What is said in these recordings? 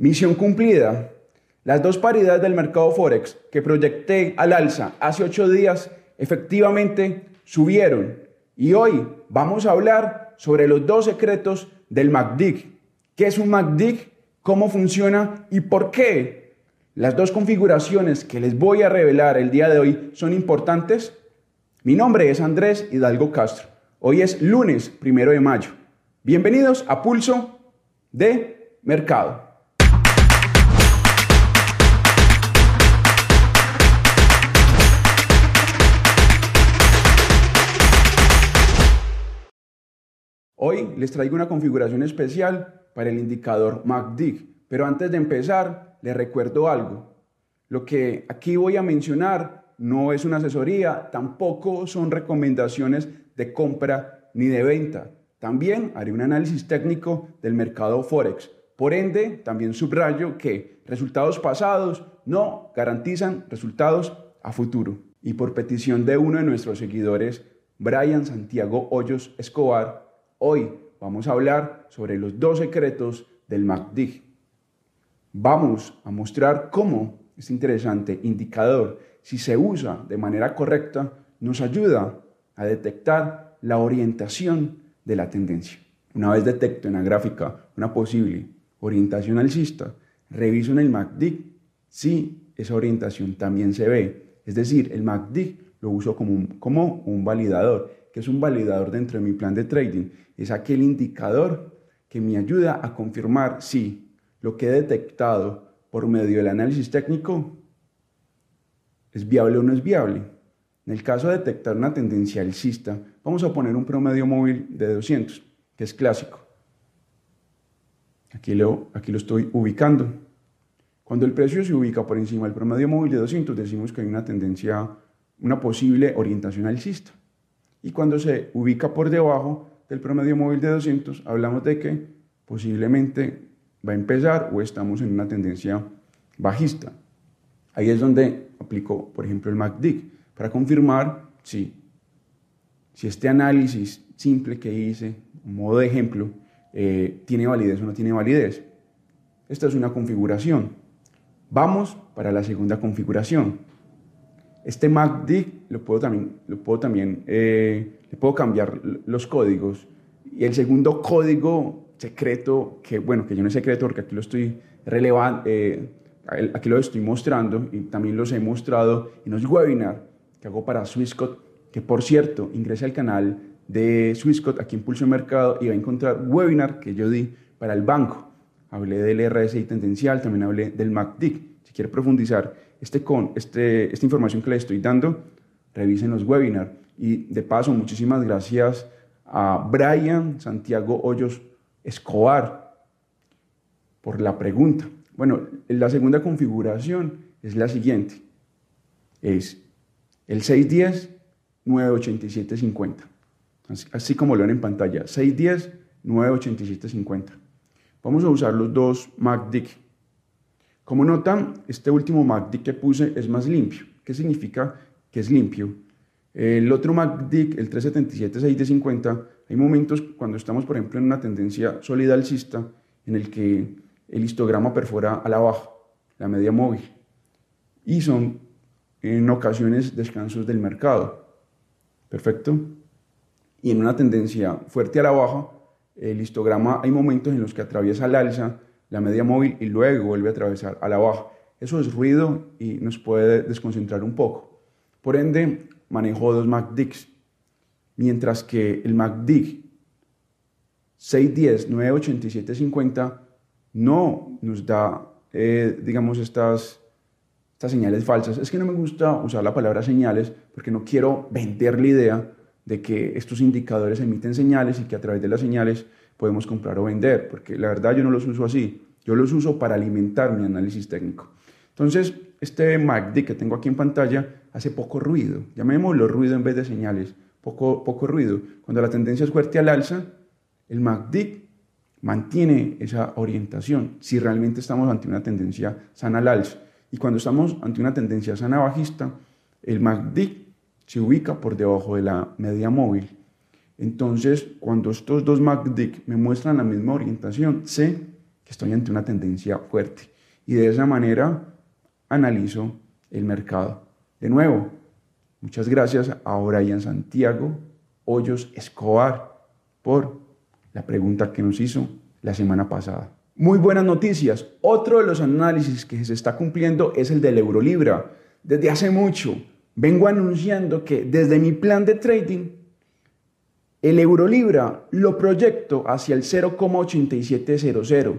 Misión cumplida. Las dos paridades del mercado Forex que proyecté al alza hace ocho días efectivamente subieron. Y hoy vamos a hablar sobre los dos secretos del MACD. ¿Qué es un MACD? ¿Cómo funciona? ¿Y por qué? Las dos configuraciones que les voy a revelar el día de hoy son importantes. Mi nombre es Andrés Hidalgo Castro. Hoy es lunes primero de mayo. Bienvenidos a Pulso de Mercado. Hoy les traigo una configuración especial para el indicador MACD, pero antes de empezar les recuerdo algo. Lo que aquí voy a mencionar no es una asesoría, tampoco son recomendaciones de compra ni de venta. También haré un análisis técnico del mercado Forex. Por ende, también subrayo que resultados pasados no garantizan resultados a futuro. Y por petición de uno de nuestros seguidores, Brian Santiago Hoyos Escobar, Hoy vamos a hablar sobre los dos secretos del MACD. Vamos a mostrar cómo este interesante indicador, si se usa de manera correcta, nos ayuda a detectar la orientación de la tendencia. Una vez detecto en la gráfica una posible orientación alcista, reviso en el MACD si esa orientación también se ve. Es decir, el MACD lo uso como un, como un validador que es un validador dentro de mi plan de trading, es aquel indicador que me ayuda a confirmar si lo que he detectado por medio del análisis técnico es viable o no es viable. En el caso de detectar una tendencia alcista, vamos a poner un promedio móvil de 200, que es clásico. Aquí lo, estoy ubicando. Cuando el precio se ubica por encima del promedio móvil de 200, decimos que hay una tendencia, una posible orientación alcista. Y cuando se ubica por debajo del promedio móvil de 200, hablamos de que posiblemente va a empezar o estamos en una tendencia bajista. Ahí es donde aplico, por ejemplo, el MACD para confirmar si, si este análisis simple que hice, modo de ejemplo, eh, tiene validez o no tiene validez. Esta es una configuración. Vamos para la segunda configuración. Este MACD lo puedo también, lo puedo también eh, le puedo cambiar los códigos. Y el segundo código secreto, que bueno, que yo no es secreto porque aquí lo estoy relevando, eh, aquí lo estoy mostrando y también los he mostrado en los webinars que hago para Swissquote, que por cierto, ingrese al canal de Swissquote aquí en Pulso Mercado y va a encontrar webinar que yo di para el banco. Hablé del RSI tendencial, también hablé del MACD. Si quiere profundizar este con, este, esta información que le estoy dando, revisen los webinars. Y de paso, muchísimas gracias a Brian Santiago Hoyos Escobar por la pregunta. Bueno, la segunda configuración es la siguiente. Es el 610 98750. Así, así como lo ven en pantalla. 610 98750. Vamos a usar los dos MACD como notan, este último MACD que puse es más limpio. ¿Qué significa que es limpio? El otro MACD, el 377-6D50, hay momentos cuando estamos, por ejemplo, en una tendencia sólida alcista en el que el histograma perfora a la baja, la media móvil. Y son en ocasiones descansos del mercado. Perfecto. Y en una tendencia fuerte a la baja, el histograma hay momentos en los que atraviesa el alza la media móvil y luego vuelve a atravesar a la baja. Eso es ruido y nos puede desconcentrar un poco. Por ende, manejo dos MACDs, mientras que el MACD 610 98750 no nos da, eh, digamos, estas, estas señales falsas. Es que no me gusta usar la palabra señales porque no quiero vender la idea de que estos indicadores emiten señales y que a través de las señales podemos comprar o vender, porque la verdad yo no los uso así, yo los uso para alimentar mi análisis técnico. Entonces, este MACD que tengo aquí en pantalla hace poco ruido, llamémoslo ruido en vez de señales, poco, poco ruido. Cuando la tendencia es fuerte al alza, el MACD mantiene esa orientación si realmente estamos ante una tendencia sana al alza. Y cuando estamos ante una tendencia sana bajista, el MACD se ubica por debajo de la media móvil. Entonces, cuando estos dos MACD me muestran la misma orientación, sé que estoy ante una tendencia fuerte. Y de esa manera analizo el mercado. De nuevo, muchas gracias a Brian Santiago Hoyos Escobar por la pregunta que nos hizo la semana pasada. Muy buenas noticias. Otro de los análisis que se está cumpliendo es el del Eurolibra. Desde hace mucho vengo anunciando que desde mi plan de trading, el Eurolibra lo proyecto hacia el 0,8700.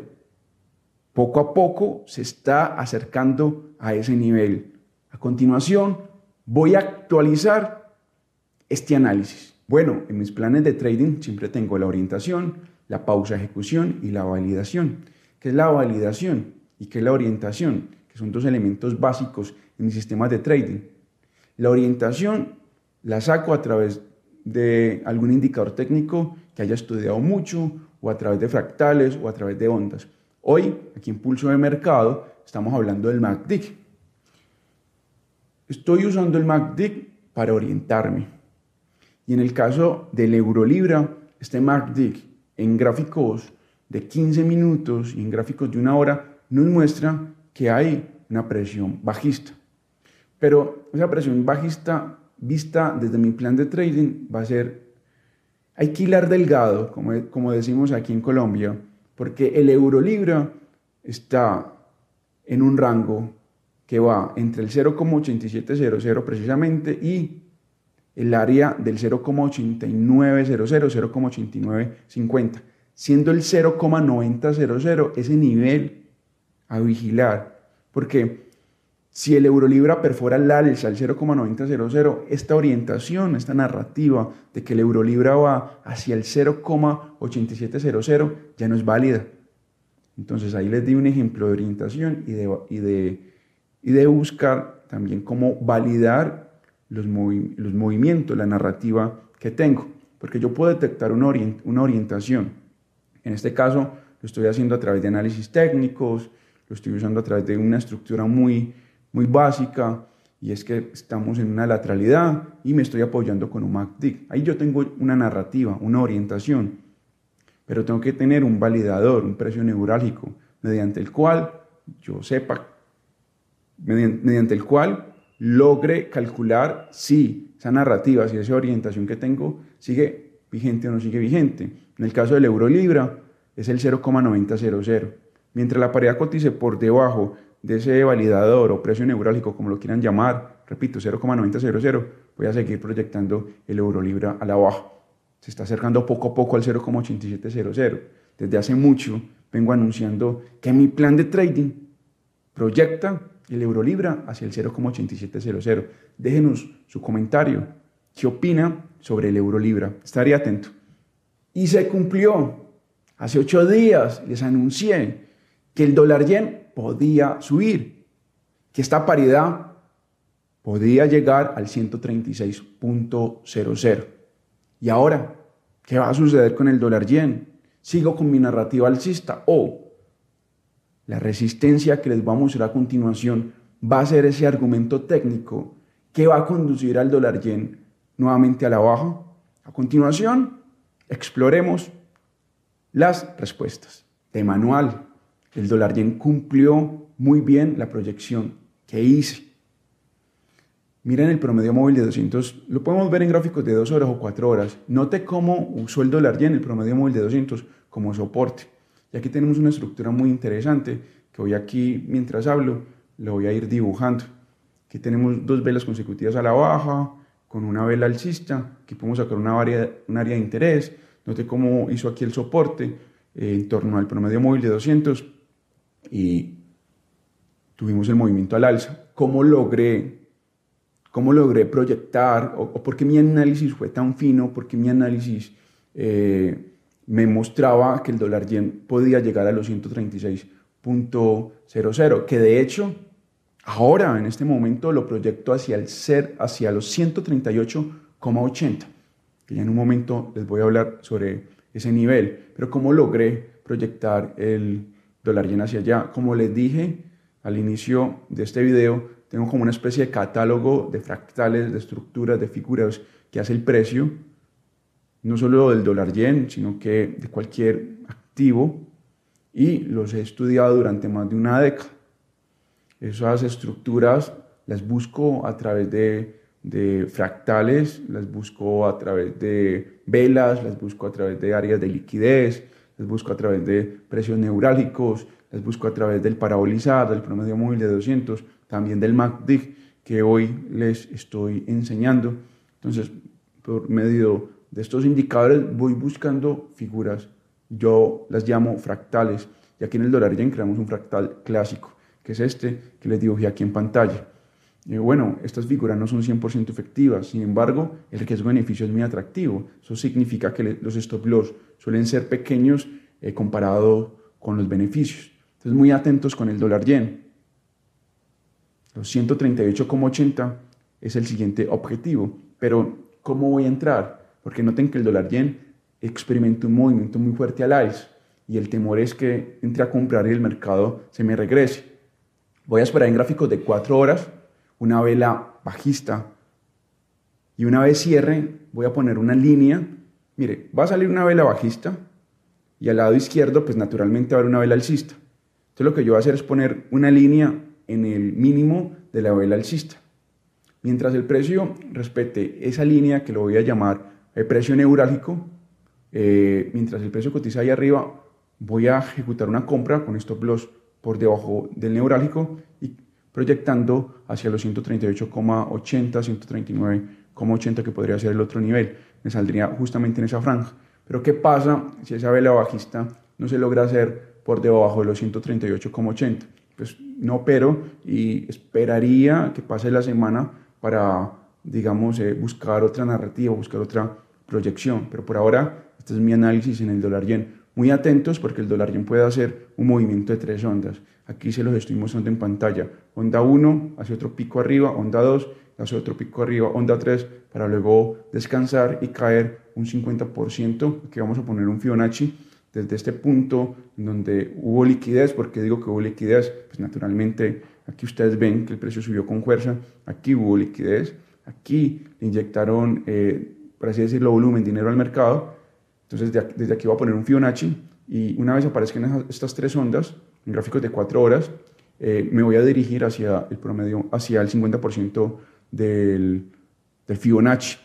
Poco a poco se está acercando a ese nivel. A continuación, voy a actualizar este análisis. Bueno, en mis planes de trading siempre tengo la orientación, la pausa ejecución y la validación. ¿Qué es la validación y qué es la orientación? Que son dos elementos básicos en mis sistemas de trading. La orientación la saco a través de algún indicador técnico que haya estudiado mucho o a través de fractales o a través de ondas. Hoy, aquí en Pulso de Mercado, estamos hablando del MACD. Estoy usando el MACD para orientarme. Y en el caso del Eurolibra, este MACD en gráficos de 15 minutos y en gráficos de una hora nos muestra que hay una presión bajista. Pero esa presión bajista vista desde mi plan de trading va a ser, hay que delgado, como, como decimos aquí en Colombia, porque el euro libra está en un rango que va entre el 0,8700 precisamente y el área del 0,8900, 0,8950, siendo el 0,9000 ese nivel a vigilar, porque si el Eurolibra perfora el alza al 0,9000, esta orientación, esta narrativa de que el Eurolibra va hacia el 0,8700 ya no es válida. Entonces ahí les di un ejemplo de orientación y de, y de, y de buscar también cómo validar los, movimientos, la narrativa que tengo. Porque yo puedo detectar una, una orientación. En este caso lo estoy haciendo a través de análisis técnicos, lo estoy usando a través de una estructura muy muy básica y es que estamos en una lateralidad y me estoy apoyando con un MACD. Ahí yo tengo una narrativa, una orientación, pero tengo que tener un validador, un precio neurálgico, mediante el cual yo sepa, mediante el cual logre calcular si esa narrativa, si esa orientación que tengo sigue vigente o no sigue vigente. En el caso del euro libra es el 0,9000. Mientras la paridad cotice por debajo de ese validador o precio neurálgico, como lo quieran llamar, repito, 0,9000, voy a seguir proyectando el euro libra a la baja. Se está acercando poco a poco al 0,8700. Desde hace mucho vengo anunciando que mi plan de trading proyecta el euro libra hacia el 0,8700. Déjenos su comentario. ¿Qué opina sobre el euro libra? Estaré atento. Y se cumplió. Hace ocho días les anuncié que el dólar yen podía subir, que esta paridad podía llegar al 136.00. Y ahora, ¿qué va a suceder con el dólar yen? ¿Sigo con mi narrativa alcista o la resistencia que les vamos a mostrar a continuación va a ser ese argumento técnico que va a conducir al dólar yen nuevamente a la baja? A continuación, exploremos las respuestas de manual el dólar yen cumplió muy bien la proyección que hice. Miren el promedio móvil de 200, lo podemos ver en gráficos de 2 horas o 4 horas. Note cómo usó el dólar yen, el promedio móvil de 200, como soporte. Y aquí tenemos una estructura muy interesante que hoy aquí, mientras hablo, lo voy a ir dibujando. Aquí tenemos dos velas consecutivas a la baja, con una vela alcista, aquí podemos sacar una área, un área de interés. Note cómo hizo aquí el soporte eh, en torno al promedio móvil de 200 y tuvimos el movimiento al alza. ¿Cómo logré, cómo logré proyectar o, por qué mi análisis fue tan fino? ¿Por qué mi análisis eh, me mostraba que el dólar yen podía llegar a los 136.00? Que de hecho, ahora en este momento lo proyecto hacia, el ser, hacia los 138,80. Que ya en un momento les voy a hablar sobre ese nivel. Pero cómo logré proyectar el dólar yen hacia allá. Como les dije al inicio de este video, tengo como una especie de catálogo de fractales, de estructuras, de figuras que hace el precio, no solo del dólar yen, sino que de cualquier activo. y los he estudiado durante más de una década. Esas estructuras las busco a través de, de fractales, las busco a través de velas, las busco a través de áreas de liquidez, las busco a través de precios neurálgicos, las busco a través del parabolizar, del promedio móvil de 200, también del MACD que hoy les estoy enseñando. Entonces, por medio de estos indicadores voy buscando figuras. Yo las llamo fractales. Y aquí en el dólar yen creamos un fractal clásico, que es este que les dibujé aquí en pantalla. Y bueno, estas figuras no son 100% efectivas, sin embargo, el riesgo-beneficio es muy atractivo. Eso significa que los stop loss suelen ser pequeños eh, comparado con los beneficios. Entonces, muy atentos con el dólar yen. Los 138,80 es el siguiente objetivo. Pero, ¿cómo voy a entrar? Porque noten que el dólar yen experimenta un movimiento muy fuerte al alza y el temor es que entre a comprar y el mercado se me regrese. Voy a esperar en gráficos de 4 horas una vela bajista y una vez cierre voy a poner una línea. Mire, va a salir una vela bajista y al lado izquierdo pues naturalmente va a haber una vela alcista. Entonces lo que yo voy a hacer es poner una línea en el mínimo de la vela alcista. Mientras el precio respete esa línea que lo voy a llamar el precio neurálgico, eh, mientras el precio cotiza ahí arriba, voy a ejecutar una compra con stop loss por debajo del neurálgico y proyectando hacia los 138,80, 139,80 que podría ser el otro nivel. Me saldría justamente en esa franja. Pero ¿qué pasa si esa vela bajista no se logra hacer por debajo de los 138,80? Pues no pero y esperaría que pase la semana para, digamos, eh, buscar otra narrativa, buscar otra proyección. Pero por ahora, este es mi análisis en el dólar yen. Muy atentos porque el dólar yen puede hacer un movimiento de tres ondas. Aquí se los estoy mostrando en pantalla. Onda 1 hacia otro pico arriba, onda 2 hacia otro pico arriba, onda 3 para luego descansar y caer un 50%. Aquí vamos a poner un Fibonacci desde este punto donde hubo liquidez. porque digo que hubo liquidez? Pues naturalmente aquí ustedes ven que el precio subió con fuerza. Aquí hubo liquidez. Aquí inyectaron, eh, por así decirlo, volumen, dinero al mercado. Entonces desde aquí voy a poner un Fibonacci y una vez aparezcan estas tres ondas, en gráficos de cuatro horas, eh, me voy a dirigir hacia el promedio, hacia el 50% del, del, Fibonacci.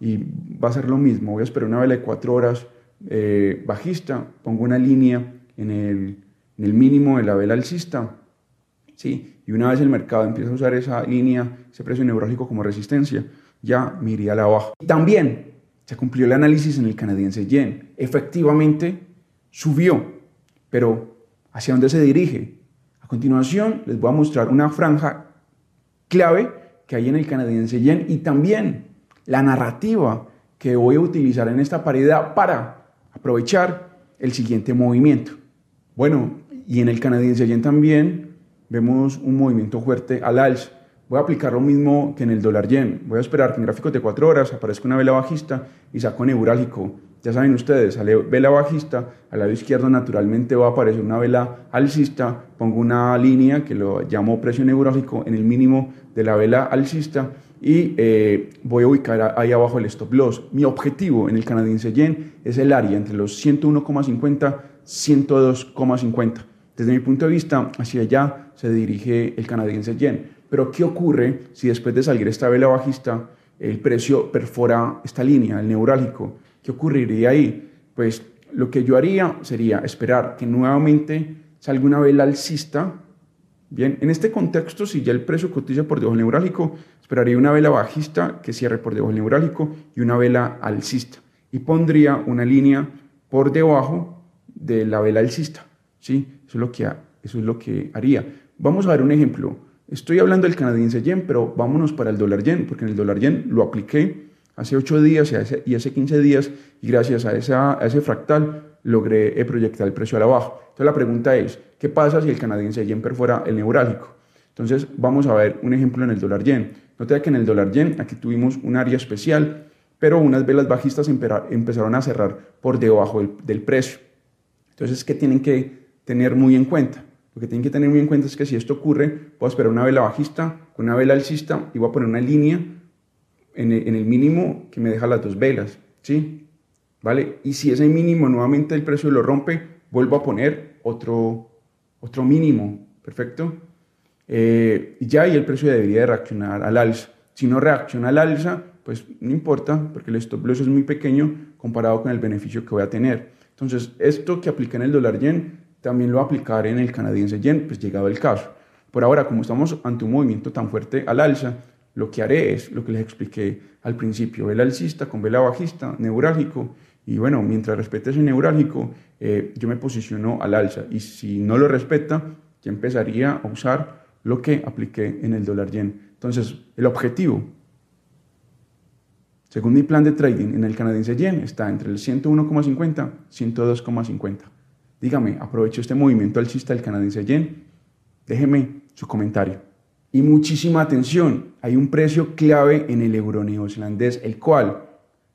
Y va a ser lo mismo, voy a esperar una vela de cuatro horas eh, bajista, pongo una línea en el, en el, mínimo de la vela alcista, ¿sí? y una vez el mercado empieza a usar esa línea, ese precio neurálgico como resistencia, ya me iría a la baja. También se cumplió el análisis en el canadiense yen. Efectivamente, subió, pero ¿hacia dónde se dirige? A continuación les voy a mostrar una franja clave que hay en el canadiense yen y también la narrativa que voy a utilizar en esta paridad para aprovechar el siguiente movimiento. Bueno, y en el canadiense yen también vemos un movimiento fuerte al alza. Voy a aplicar lo mismo que en el dólar yen. Voy a esperar que en gráficos de 4 horas aparezca una vela bajista y saco neurálgico ya saben ustedes, sale vela bajista, al lado izquierdo naturalmente va a aparecer una vela alcista, pongo una línea que lo llamo precio neurálgico en el mínimo de la vela alcista y eh, voy a ubicar ahí abajo el stop loss. Mi objetivo en el canadiense yen es el área entre los 101,50 102,50. Desde mi punto de vista, hacia allá se dirige el canadiense yen. Pero ¿qué ocurre si después de salir esta vela bajista el precio perfora esta línea, el neurálgico? ¿Qué ocurriría ahí? Pues lo que yo haría sería esperar que nuevamente salga una vela alcista. Bien, en este contexto, si ya el precio cotiza por debajo del neurálgico, esperaría una vela bajista que cierre por debajo del neurálgico y una vela alcista. Y pondría una línea por debajo de la vela alcista. ¿sí? Eso, es lo que, eso es lo que haría. Vamos a ver un ejemplo. Estoy hablando del canadiense yen, pero vámonos para el dólar yen, porque en el dólar yen lo apliqué hace 8 días y hace, 15 días y gracias a, esa, ese fractal logré eh, proyectar el precio a la baja. Entonces la pregunta es, ¿qué pasa si el canadiense yen perfora el neurálgico? Entonces vamos a ver un ejemplo en el dólar yen. Nota que en el dólar yen aquí tuvimos un área especial, pero unas velas bajistas empezaron a cerrar por debajo del, precio. Entonces, ¿qué tienen que tener muy en cuenta? Lo que tienen que tener muy en cuenta es que si esto ocurre, voy a esperar una vela bajista con una vela alcista y voy a poner una línea en el, mínimo que me deja las dos velas, ¿sí? ¿Vale? Y si ese mínimo nuevamente el precio lo rompe, vuelvo a poner otro, otro mínimo, ¿perfecto? Eh, ya ahí el precio debería de reaccionar al alza. Si no reacciona al alza, pues no importa, porque el stop loss es muy pequeño comparado con el beneficio que voy a tener. Entonces, esto que aplica en el dólar yen, también lo va a aplicar en el canadiense yen, pues llegado el caso. Por ahora, como estamos ante un movimiento tan fuerte al alza, lo que haré es lo que les expliqué al principio, vela alcista con vela bajista, neurálgico, y bueno, mientras respete ese neurálgico, eh, yo me posiciono al alza, y si no lo respeta, ya empezaría a usar lo que apliqué en el dólar yen. Entonces, el objetivo, según mi plan de trading en el canadiense yen, está entre el 101,50 y 102,50. Dígame, aprovecho este movimiento alcista del canadiense yen, déjeme su comentario. Y muchísima atención, hay un precio clave en el euro neozelandés, el cual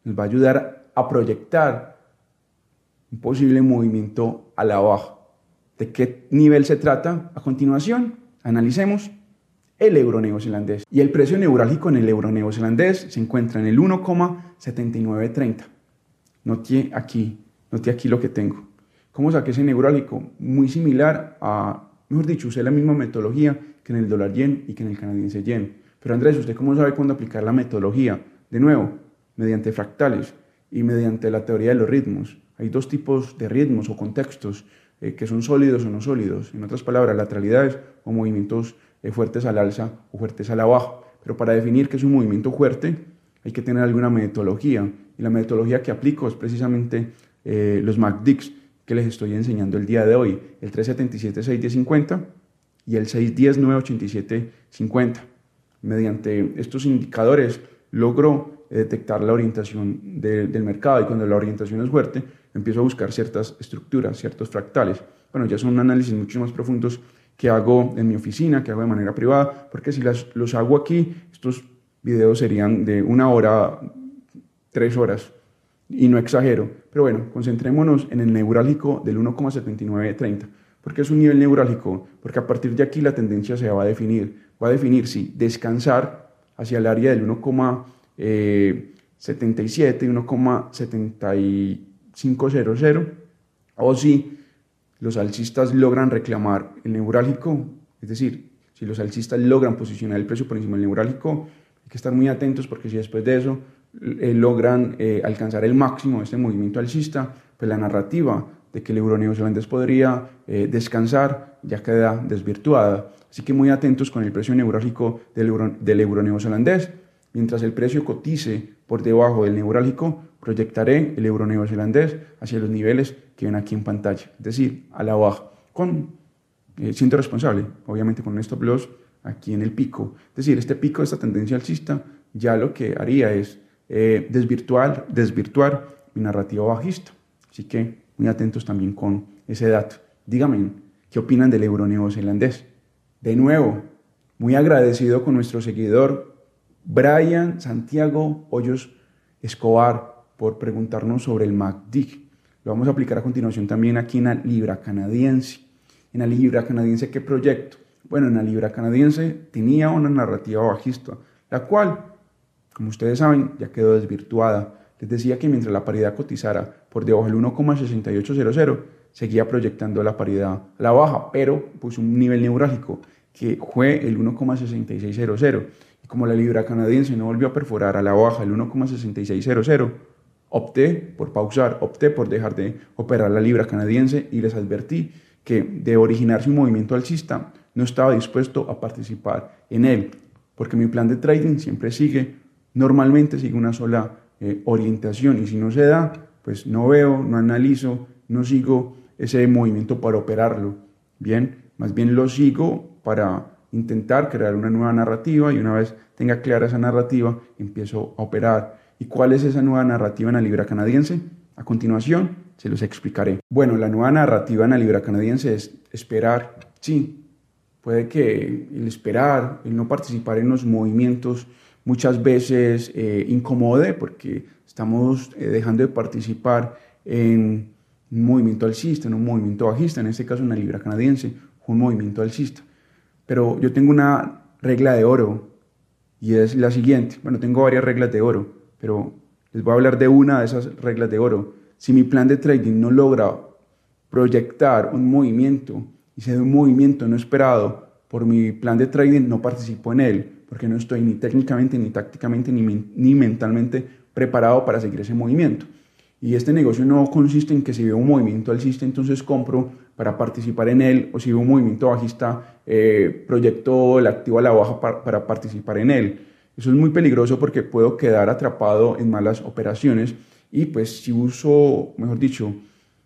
nos va a ayudar a proyectar un posible movimiento a la baja. ¿De qué nivel se trata? A continuación, analicemos el euro neozelandés. Y el precio neurálgico en el euro neozelandés se encuentra en el 1,7930. Note aquí, note aquí lo que tengo. ¿Cómo saqué ese neurálgico? Muy similar a, mejor dicho, usé la misma metodología que en el dólar yen y que en el canadiense yen. Pero Andrés, ¿usted cómo sabe cuándo aplicar la metodología? De nuevo, mediante fractales y mediante la teoría de los ritmos. Hay dos tipos de ritmos o contextos eh, que son sólidos o no sólidos. En otras palabras, lateralidades o movimientos eh, fuertes al alza o fuertes a la baja. Pero para definir qué es un movimiento fuerte hay que tener alguna metodología. Y la metodología que aplico es precisamente eh, los MACDIX que les estoy enseñando el día de hoy. El 377-610-50 y el 610-987-50. Mediante estos indicadores logro eh, detectar la orientación del mercado y cuando la orientación es fuerte empiezo a buscar ciertas estructuras, ciertos fractales. Bueno, ya son análisis mucho más profundos que hago en mi oficina, que hago de manera privada, porque si las, los hago aquí, estos videos serían de una hora, tres horas, y no exagero. Pero bueno, concentrémonos en el neurálgico del 1,7930. ¿Por qué es un nivel neurálgico? Porque a partir de aquí la tendencia se va a definir. Va a definir si descansar hacia el área del 1,77 y 1,7500 o si los alcistas logran reclamar el neurálgico, es decir, si los alcistas logran posicionar el precio por encima del neurálgico, hay que estar muy atentos porque si después de eso eh, logran eh, alcanzar el máximo de este movimiento alcista, pues la narrativa de que el euro neozelandés podría eh, descansar ya queda desvirtuada. Así que muy atentos con el precio neurálgico del euro, del euro neozelandés. Mientras el precio cotice por debajo del neurálgico, proyectaré el euro neozelandés hacia los niveles que ven aquí en pantalla, es decir, a la baja, con, siendo responsable, obviamente con un stop loss aquí en el pico. Es decir, este pico, esta tendencia alcista, ya lo que haría es eh, desvirtuar, desvirtuar mi narrativa bajista. Así que muy atentos también con ese dato. Díganme, ¿qué opinan del euro neozelandés? De nuevo, muy agradecido con nuestro seguidor Brian Santiago Hoyos Escobar por preguntarnos sobre el MACD. Lo vamos a aplicar a continuación también aquí en la Libra Canadiense. En la Libra Canadiense, ¿qué proyecto? Bueno, en la Libra Canadiense tenía una narrativa bajista, la cual, como ustedes saben, ya quedó desvirtuada les decía que mientras la paridad cotizara por debajo del 1,6800, seguía proyectando la paridad a la baja, pero puso un nivel neurálgico que fue el 1,6600. Y como la libra canadiense no volvió a perforar a la baja el 1,6600, opté por pausar, opté por dejar de operar la libra canadiense y les advertí que de originarse un movimiento alcista no estaba dispuesto a participar en él, porque mi plan de trading siempre sigue, normalmente sigue una sola eh, orientación y si no se da, pues no veo, no analizo, no sigo ese movimiento para operarlo. Bien, más bien lo sigo para intentar crear una nueva narrativa y una vez tenga clara esa narrativa, empiezo a operar. ¿Y cuál es esa nueva narrativa en la libra canadiense? A continuación se los explicaré. Bueno, la nueva narrativa en la libra canadiense es esperar. Sí, puede que el esperar, el no participar en los movimientos muchas veces eh, incomode porque estamos eh, dejando de participar en un movimiento alcista, en un movimiento bajista, en este caso en la libra canadiense, un movimiento alcista. Pero yo tengo una regla de oro y es la siguiente. Bueno, tengo varias reglas de oro, pero les voy a hablar de una de esas reglas de oro. Si mi plan de trading no logra proyectar un movimiento y se da un movimiento no esperado por mi plan de trading, no participo en él, porque no estoy ni técnicamente, ni tácticamente, ni, ni mentalmente preparado para seguir ese movimiento. Y este negocio no consiste en que si veo un movimiento alcista, entonces compro para participar en él, o si veo un movimiento bajista, eh, proyecto el activo a la baja para, para participar en él. Eso es muy peligroso porque puedo quedar atrapado en malas operaciones y pues si uso, mejor dicho,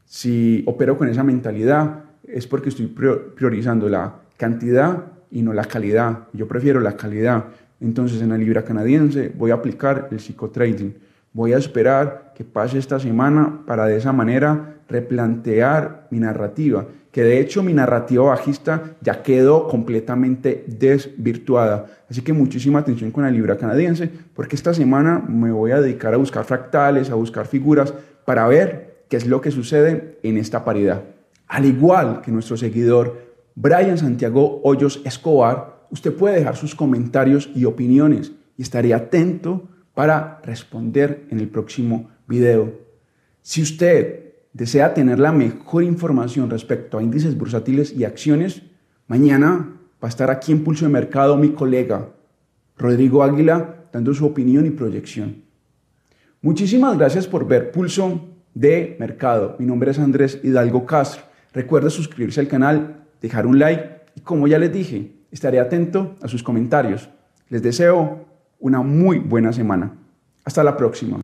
si opero con esa mentalidad, es porque estoy priorizando la cantidad y no la calidad. Yo prefiero la calidad. Entonces en la libra canadiense voy a aplicar el psicotrading. Voy a esperar que pase esta semana para de esa manera replantear mi narrativa, que de hecho mi narrativa bajista ya quedó completamente desvirtuada. Así que muchísima atención con la libra canadiense, porque esta semana me voy a dedicar a buscar fractales, a buscar figuras para ver qué es lo que sucede en esta paridad. Al igual que nuestro seguidor Brian Santiago Hoyos Escobar, usted puede dejar sus comentarios y opiniones y estaré atento para responder en el próximo video. Si usted desea tener la mejor información respecto a índices bursátiles y acciones, mañana va a estar aquí en Pulso de Mercado mi colega Rodrigo Águila dando su opinión y proyección. Muchísimas gracias por ver Pulso de Mercado. Mi nombre es Andrés Hidalgo Castro. Recuerda suscribirse al canal, dejar un like y como ya les dije, estaré atento a sus comentarios. Les deseo una muy buena semana. Hasta la próxima.